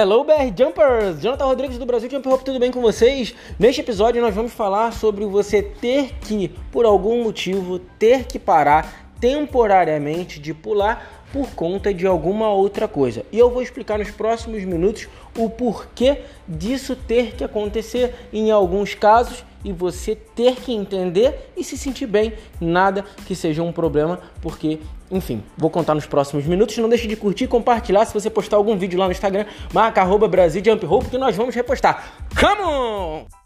Hello BR Jumpers! Jonathan Rodrigues do Brasil Jump Hope, tudo bem com vocês? Neste episódio nós vamos falar sobre você ter que, por algum motivo, ter que parar temporariamente de pular por conta de alguma outra coisa. E eu vou explicar nos próximos minutos o porquê disso ter que acontecer em alguns casos e você ter que entender e se sentir bem, nada que seja um problema, porque, enfim, vou contar nos próximos minutos. Não deixe de curtir e compartilhar se você postar algum vídeo lá no Instagram, marca arroba Brasil Jump Rope que nós vamos repostar. Come on!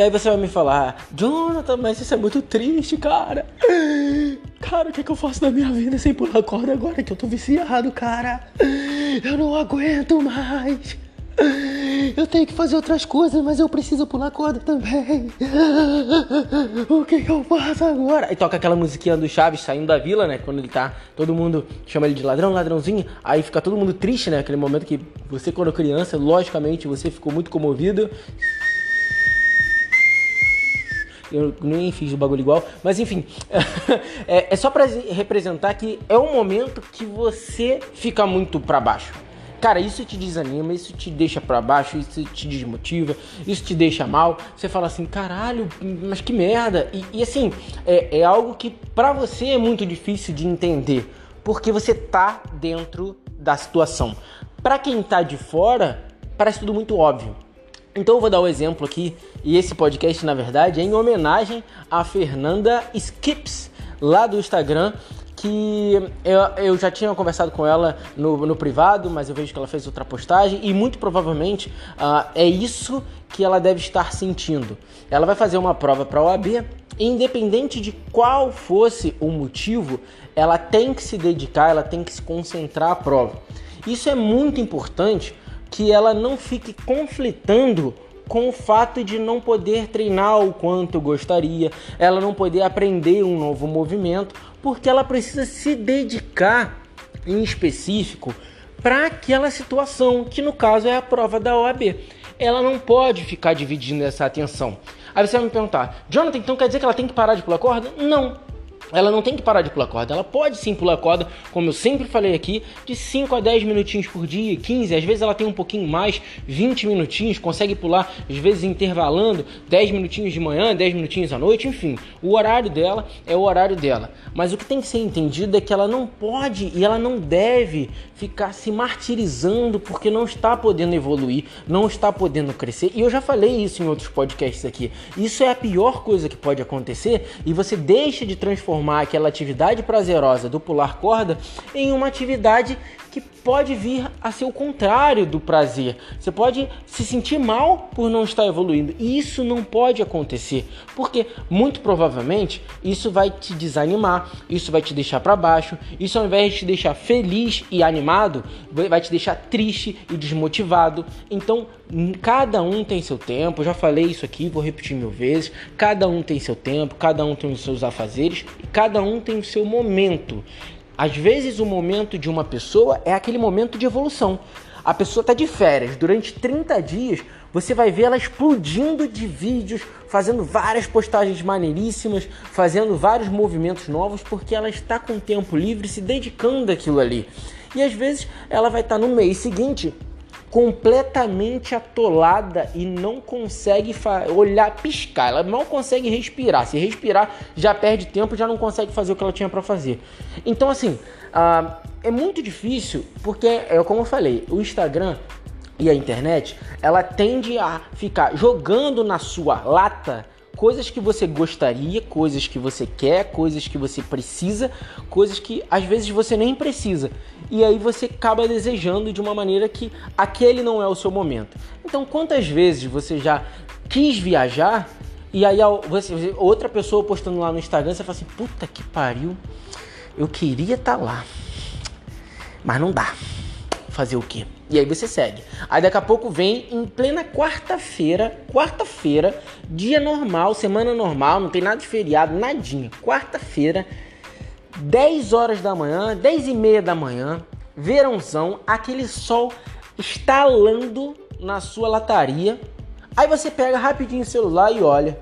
E aí você vai me falar, Jonathan, mas isso é muito triste, cara. Cara, o que, é que eu faço da minha vida sem pular corda agora que eu tô viciado, cara? Eu não aguento mais. Eu tenho que fazer outras coisas, mas eu preciso pular corda também. O que, que eu faço agora? E toca aquela musiquinha do Chaves saindo da vila, né? Quando ele tá. Todo mundo chama ele de ladrão, ladrãozinho. Aí fica todo mundo triste, né? Aquele momento que você, quando criança, logicamente você ficou muito comovido. Eu nem fiz o bagulho igual, mas enfim, é, é só para representar que é um momento que você fica muito para baixo. Cara, isso te desanima, isso te deixa para baixo, isso te desmotiva, isso te deixa mal. Você fala assim, caralho, mas que merda. E, e assim, é, é algo que para você é muito difícil de entender, porque você tá dentro da situação. Para quem tá de fora, parece tudo muito óbvio. Então eu vou dar o um exemplo aqui, e esse podcast na verdade é em homenagem a Fernanda Skips, lá do Instagram, que eu, eu já tinha conversado com ela no, no, privado, mas eu vejo que ela fez outra postagem e muito provavelmente uh, é isso que ela deve estar sentindo. Ela vai fazer uma prova para a OAB, independente de qual fosse o motivo, ela tem que se dedicar, ela tem que se concentrar à prova. Isso é muito importante que ela não fique conflitando com o fato de não poder treinar o quanto gostaria, ela não poder aprender um novo movimento, porque ela precisa se dedicar em específico para aquela situação, que no caso é a prova da OAB. Ela não pode ficar dividindo essa atenção. Aí você vai me perguntar, Jonathan, então quer dizer que ela tem que parar de pular corda? Não, ela não tem que parar de pular corda, ela pode sim pular corda, como eu sempre falei aqui, de 5 a 10 minutinhos por dia, 15, às vezes ela tem um pouquinho mais, 20 minutinhos, consegue pular, às vezes intervalando, 10 minutinhos de manhã, 10 minutinhos à noite, enfim, o horário dela é o horário dela. Mas o que tem que ser entendido é que ela não pode e ela não deve ficar se martirizando porque não está podendo evoluir, não está podendo crescer. E eu já falei isso em outros podcasts aqui. Isso é a pior coisa que pode acontecer e você deixa de transformar transformar aquela atividade prazerosa do pular corda em uma atividade que pode vir a ser o contrário do prazer. Você pode se sentir mal por não estar evoluindo. E isso não pode acontecer, porque muito provavelmente isso vai te desanimar, isso vai te deixar para baixo, isso ao invés de te deixar feliz e animado, vai te deixar triste e desmotivado. Então, cada um tem seu tempo. Eu já falei isso aqui, vou repetir mil vezes. Cada um tem seu tempo, cada um tem os seus afazeres e cada um tem o seu momento. Às vezes, o momento de uma pessoa é aquele momento de evolução. A pessoa está de férias, durante 30 dias você vai ver ela explodindo de vídeos, fazendo várias postagens maneiríssimas, fazendo vários movimentos novos, porque ela está com tempo livre se dedicando àquilo ali. E às vezes ela vai estar tá no mês seguinte completamente atolada e não consegue olhar, piscar. Ela não consegue respirar. Se respirar, já perde tempo, já não consegue fazer o que ela tinha para fazer. Então, assim, uh, é muito difícil porque, é como eu falei, o Instagram e a internet, ela tende a ficar jogando na sua lata coisas que você gostaria, coisas que você quer, coisas que você precisa, coisas que às vezes você nem precisa. E aí você acaba desejando de uma maneira que aquele não é o seu momento. Então, quantas vezes você já quis viajar e aí você, outra pessoa postando lá no Instagram, você fala assim: "Puta que pariu. Eu queria estar tá lá, mas não dá" fazer o quê? E aí você segue. Aí daqui a pouco vem em plena quarta-feira, quarta-feira, dia normal, semana normal, não tem nada de feriado, nadinha. Quarta-feira, 10 horas da manhã, 10 e meia da manhã, verãozão, aquele sol estalando na sua lataria. Aí você pega rapidinho o celular e olha.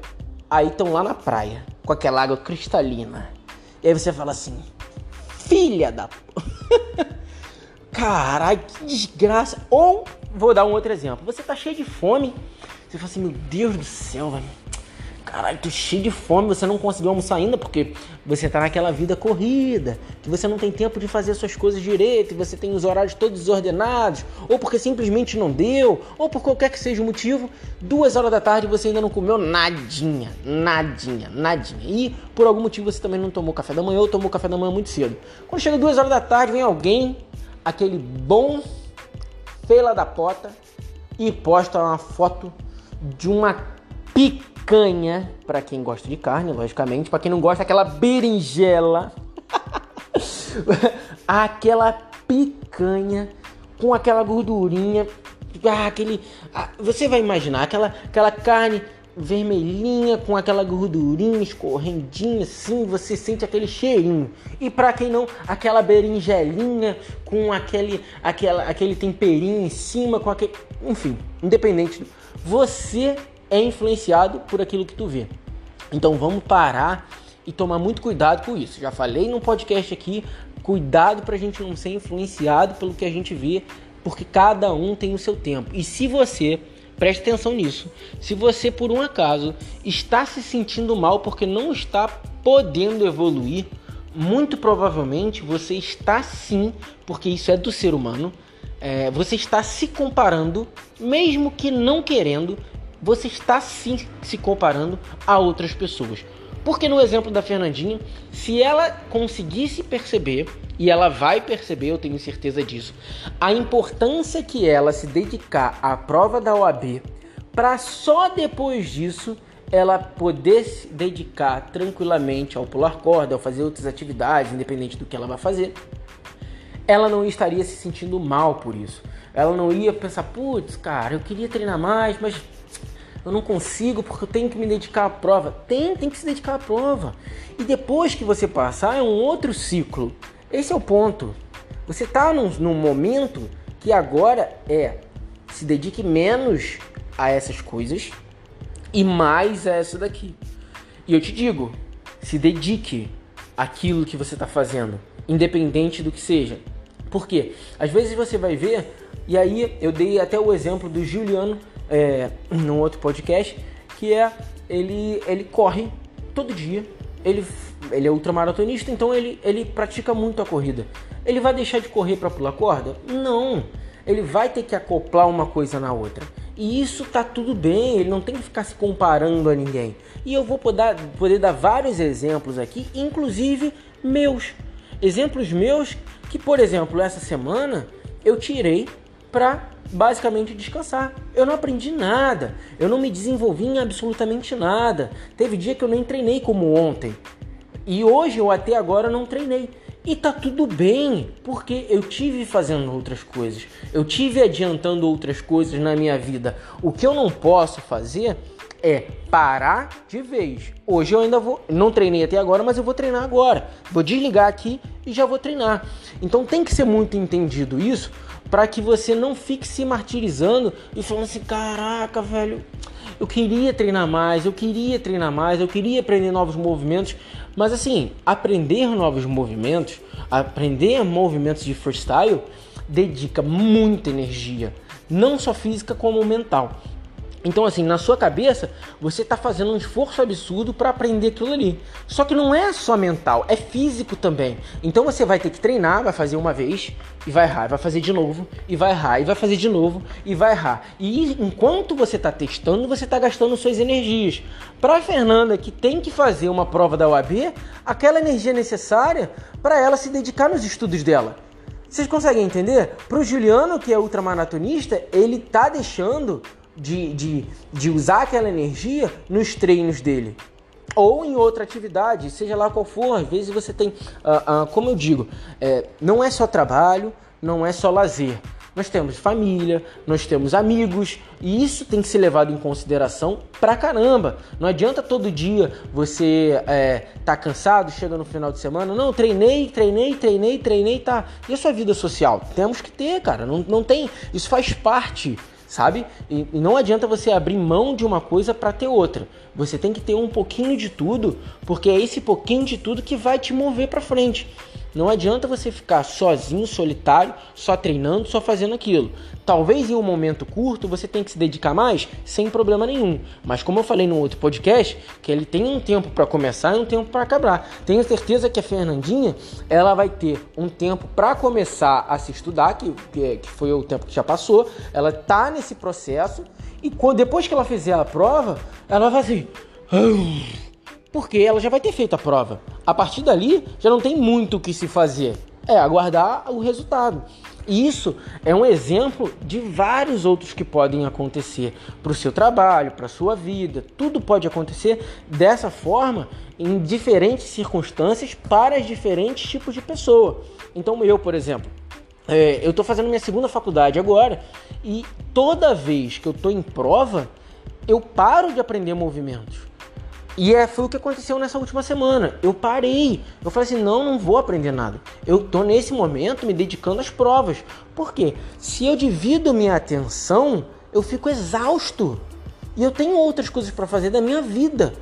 Aí estão lá na praia com aquela água cristalina. E aí você fala assim: Filha da. Caralho, que desgraça. Ou, vou dar um outro exemplo: você tá cheio de fome. Você fala assim: Meu Deus do céu, velho caralho, tô cheio de fome, você não conseguiu almoçar ainda porque você tá naquela vida corrida, que você não tem tempo de fazer suas coisas direito, você tem os horários todos desordenados, ou porque simplesmente não deu, ou por qualquer que seja o motivo, duas horas da tarde você ainda não comeu nadinha, nadinha, nadinha. E por algum motivo você também não tomou café da manhã ou tomou café da manhã muito cedo. Quando chega duas horas da tarde, vem alguém, aquele bom fela da pota, e posta uma foto de uma pica picanha, para quem gosta de carne, logicamente, para quem não gosta, aquela berinjela. aquela picanha com aquela gordurinha, ah, aquele, ah, você vai imaginar aquela aquela carne vermelhinha com aquela gordurinha escorrendinha assim, você sente aquele cheirinho. E para quem não, aquela berinjelinha com aquele aquela aquele temperinho em cima com aquele, enfim, independente, você é influenciado por aquilo que tu vê. Então vamos parar e tomar muito cuidado com isso. Já falei no podcast aqui, cuidado para a gente não ser influenciado pelo que a gente vê, porque cada um tem o seu tempo. E se você, preste atenção nisso, se você por um acaso está se sentindo mal porque não está podendo evoluir, muito provavelmente você está sim, porque isso é do ser humano, é, você está se comparando, mesmo que não querendo, você está sim se comparando a outras pessoas. Porque no exemplo da Fernandinha, se ela conseguisse perceber, e ela vai perceber, eu tenho certeza disso, a importância que ela se dedicar à prova da OAB, para só depois disso ela poder se dedicar tranquilamente ao pular corda, ao fazer outras atividades, independente do que ela vai fazer, ela não estaria se sentindo mal por isso. Ela não ia pensar, putz, cara, eu queria treinar mais, mas eu não consigo porque eu tenho que me dedicar à prova. Tem, tem que se dedicar à prova. E depois que você passar, é um outro ciclo. Esse é o ponto. Você está num, num momento que agora é se dedique menos a essas coisas e mais a essa daqui. E eu te digo, se dedique àquilo que você está fazendo, independente do que seja. Por quê? Às vezes você vai ver, e aí eu dei até o exemplo do Juliano é, num outro podcast, que é ele, ele corre todo dia, ele, ele é ultramaratonista, então ele, ele pratica muito a corrida. Ele vai deixar de correr para pular corda? Não. Ele vai ter que acoplar uma coisa na outra. E isso tá tudo bem, ele não tem que ficar se comparando a ninguém. E eu vou poder, poder dar vários exemplos aqui, inclusive meus. Exemplos meus que, por exemplo, essa semana eu tirei para basicamente descansar. Eu não aprendi nada, eu não me desenvolvi em absolutamente nada. Teve dia que eu nem treinei como ontem. E hoje eu até agora não treinei. E tá tudo bem, porque eu tive fazendo outras coisas. Eu tive adiantando outras coisas na minha vida. O que eu não posso fazer é parar de vez. Hoje eu ainda vou, não treinei até agora, mas eu vou treinar agora. Vou desligar aqui e já vou treinar. Então tem que ser muito entendido isso para que você não fique se martirizando e falando assim: caraca, velho, eu queria treinar mais, eu queria treinar mais, eu queria aprender novos movimentos. Mas assim, aprender novos movimentos, aprender movimentos de freestyle, dedica muita energia, não só física como mental. Então, assim, na sua cabeça, você está fazendo um esforço absurdo para aprender aquilo ali. Só que não é só mental, é físico também. Então você vai ter que treinar, vai fazer uma vez e vai errar, vai fazer de novo e vai errar, e vai fazer de novo e vai errar. E enquanto você está testando, você está gastando suas energias. Para a Fernanda, que tem que fazer uma prova da UAB, aquela energia necessária para ela se dedicar nos estudos dela. Vocês conseguem entender? Para o Juliano, que é ultramaratonista, ele tá deixando de, de, de usar aquela energia nos treinos dele ou em outra atividade, seja lá qual for. Às vezes você tem, uh, uh, como eu digo, é, não é só trabalho, não é só lazer. Nós temos família, nós temos amigos e isso tem que ser levado em consideração pra caramba. Não adianta todo dia você é, tá cansado, chega no final de semana, não, treinei, treinei, treinei, treinei, tá. E a sua vida social? Temos que ter, cara. Não, não tem. Isso faz parte sabe? E, não adianta você abrir mão de uma coisa para ter outra. Você tem que ter um pouquinho de tudo, porque é esse pouquinho de tudo que vai te mover para frente. Não adianta você ficar sozinho, solitário, só treinando, só fazendo aquilo. Talvez em um momento curto você tenha que se dedicar mais, sem problema nenhum. Mas como eu falei no outro podcast, que ele tem um tempo para começar e um tempo para acabar. Tenho certeza que a Fernandinha, ela vai ter um tempo para começar a se estudar, que, que foi o tempo que já passou. Ela tá nesse processo e depois que ela fizer a prova, ela vai assim porque ela já vai ter feito a prova. A partir dali, já não tem muito o que se fazer. É aguardar o resultado. E isso é um exemplo de vários outros que podem acontecer para o seu trabalho, para a sua vida. Tudo pode acontecer dessa forma em diferentes circunstâncias para diferentes tipos de pessoa. Então, eu, por exemplo, é, eu estou fazendo minha segunda faculdade agora e toda vez que eu estou em prova, eu paro de aprender movimentos. E é, foi o que aconteceu nessa última semana. Eu parei. Eu falei assim: não, não vou aprender nada. Eu tô nesse momento me dedicando às provas. Por quê? Se eu divido minha atenção, eu fico exausto. E eu tenho outras coisas para fazer da minha vida.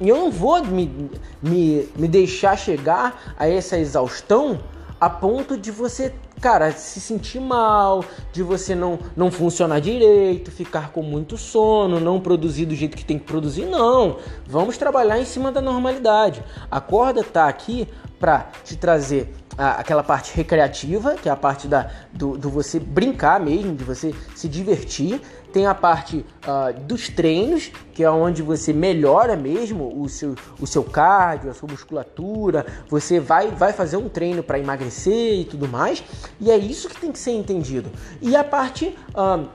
E eu não vou me, me, me deixar chegar a essa exaustão a ponto de você cara, se sentir mal, de você não, não funcionar direito, ficar com muito sono, não produzir do jeito que tem que produzir, não. Vamos trabalhar em cima da normalidade. A corda tá aqui para te trazer aquela parte recreativa, que é a parte da, do, do, você brincar mesmo, de você se divertir. Tem a parte uh, dos treinos, que é onde você melhora mesmo o seu, o seu cardio, a sua musculatura. Você vai, vai fazer um treino para emagrecer e tudo mais. E é isso que tem que ser entendido. E a parte. Uh,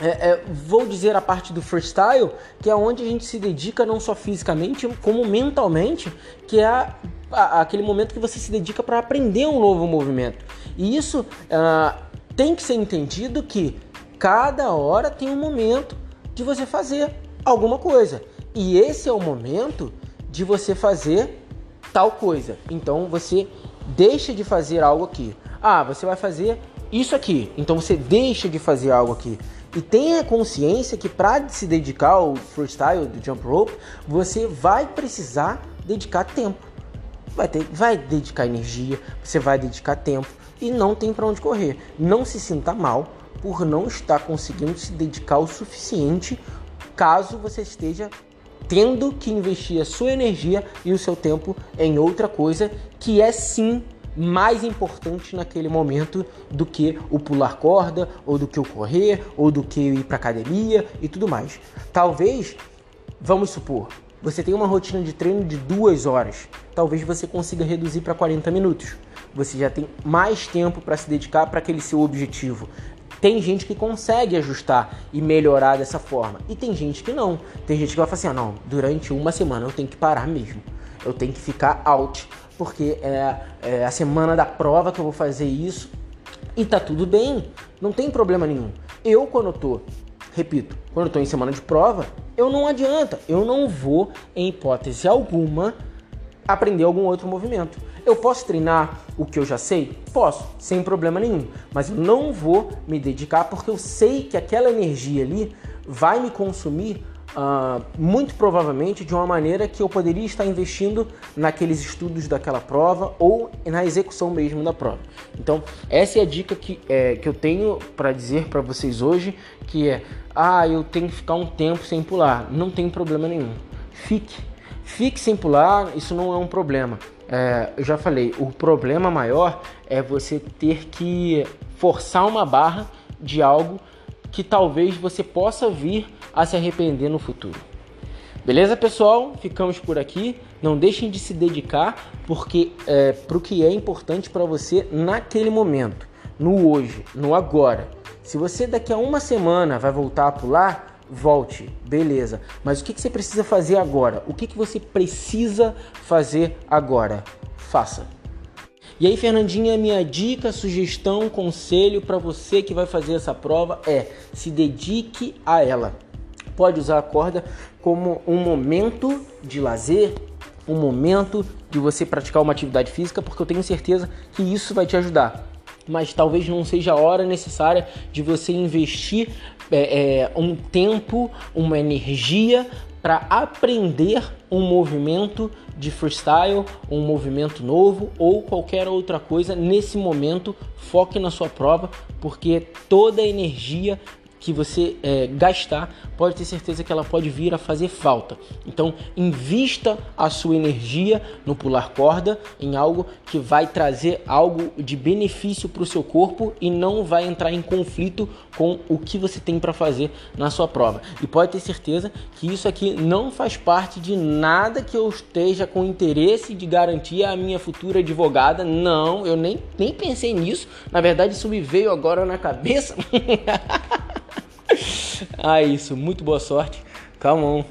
é, é, vou dizer a parte do freestyle, que é onde a gente se dedica não só fisicamente, como mentalmente, que é a aquele momento que você se dedica para aprender um novo movimento. E isso uh, tem que ser entendido que cada hora tem um momento de você fazer alguma coisa. E esse é o momento de você fazer tal coisa. Então você deixa de fazer algo aqui. Ah, você vai fazer isso aqui. Então você deixa de fazer algo aqui. E tenha consciência que para se dedicar ao freestyle do jump rope, você vai precisar dedicar tempo vai, ter, vai dedicar energia, você vai dedicar tempo e não tem para onde correr. Não se sinta mal por não estar conseguindo se dedicar o suficiente caso você esteja tendo que investir a sua energia e o seu tempo em outra coisa que é sim mais importante naquele momento do que o pular corda, ou do que o correr, ou do que ir para academia e tudo mais. Talvez, vamos supor, você tem uma rotina de treino de duas horas, talvez você consiga reduzir para 40 minutos. Você já tem mais tempo para se dedicar para aquele seu objetivo. Tem gente que consegue ajustar e melhorar dessa forma, e tem gente que não. Tem gente que vai falar assim: ah, não, durante uma semana eu tenho que parar mesmo, eu tenho que ficar out, porque é, é a semana da prova que eu vou fazer isso e tá tudo bem, não tem problema nenhum. Eu, quando eu tô repito, quando eu estou em semana de prova, eu não adianta, eu não vou, em hipótese alguma, aprender algum outro movimento. Eu posso treinar o que eu já sei? Posso, sem problema nenhum. Mas eu não vou me dedicar porque eu sei que aquela energia ali vai me consumir Uh, muito provavelmente de uma maneira que eu poderia estar investindo naqueles estudos daquela prova ou na execução mesmo da prova. Então, essa é a dica que, é, que eu tenho para dizer para vocês hoje, que é, ah, eu tenho que ficar um tempo sem pular. Não tem problema nenhum. Fique. Fique sem pular, isso não é um problema. É, eu já falei, o problema maior é você ter que forçar uma barra de algo que talvez você possa vir a se arrepender no futuro. Beleza, pessoal? Ficamos por aqui. Não deixem de se dedicar porque é, para o que é importante para você naquele momento, no hoje, no agora. Se você daqui a uma semana vai voltar a pular, volte, beleza. Mas o que, que você precisa fazer agora? O que, que você precisa fazer agora? Faça. E aí, Fernandinha, minha dica, sugestão, conselho para você que vai fazer essa prova é se dedique a ela pode usar a corda como um momento de lazer, um momento de você praticar uma atividade física, porque eu tenho certeza que isso vai te ajudar. Mas talvez não seja a hora necessária de você investir é, é, um tempo, uma energia para aprender um movimento de freestyle, um movimento novo ou qualquer outra coisa nesse momento. Foque na sua prova, porque toda a energia que você é, gastar, pode ter certeza que ela pode vir a fazer falta. Então, invista a sua energia no pular corda em algo que vai trazer algo de benefício para o seu corpo e não vai entrar em conflito com o que você tem para fazer na sua prova. E pode ter certeza que isso aqui não faz parte de nada que eu esteja com interesse de garantir a minha futura advogada. Não, eu nem, nem pensei nisso. Na verdade, isso me veio agora na cabeça. ah, isso. Muito boa sorte. Calma.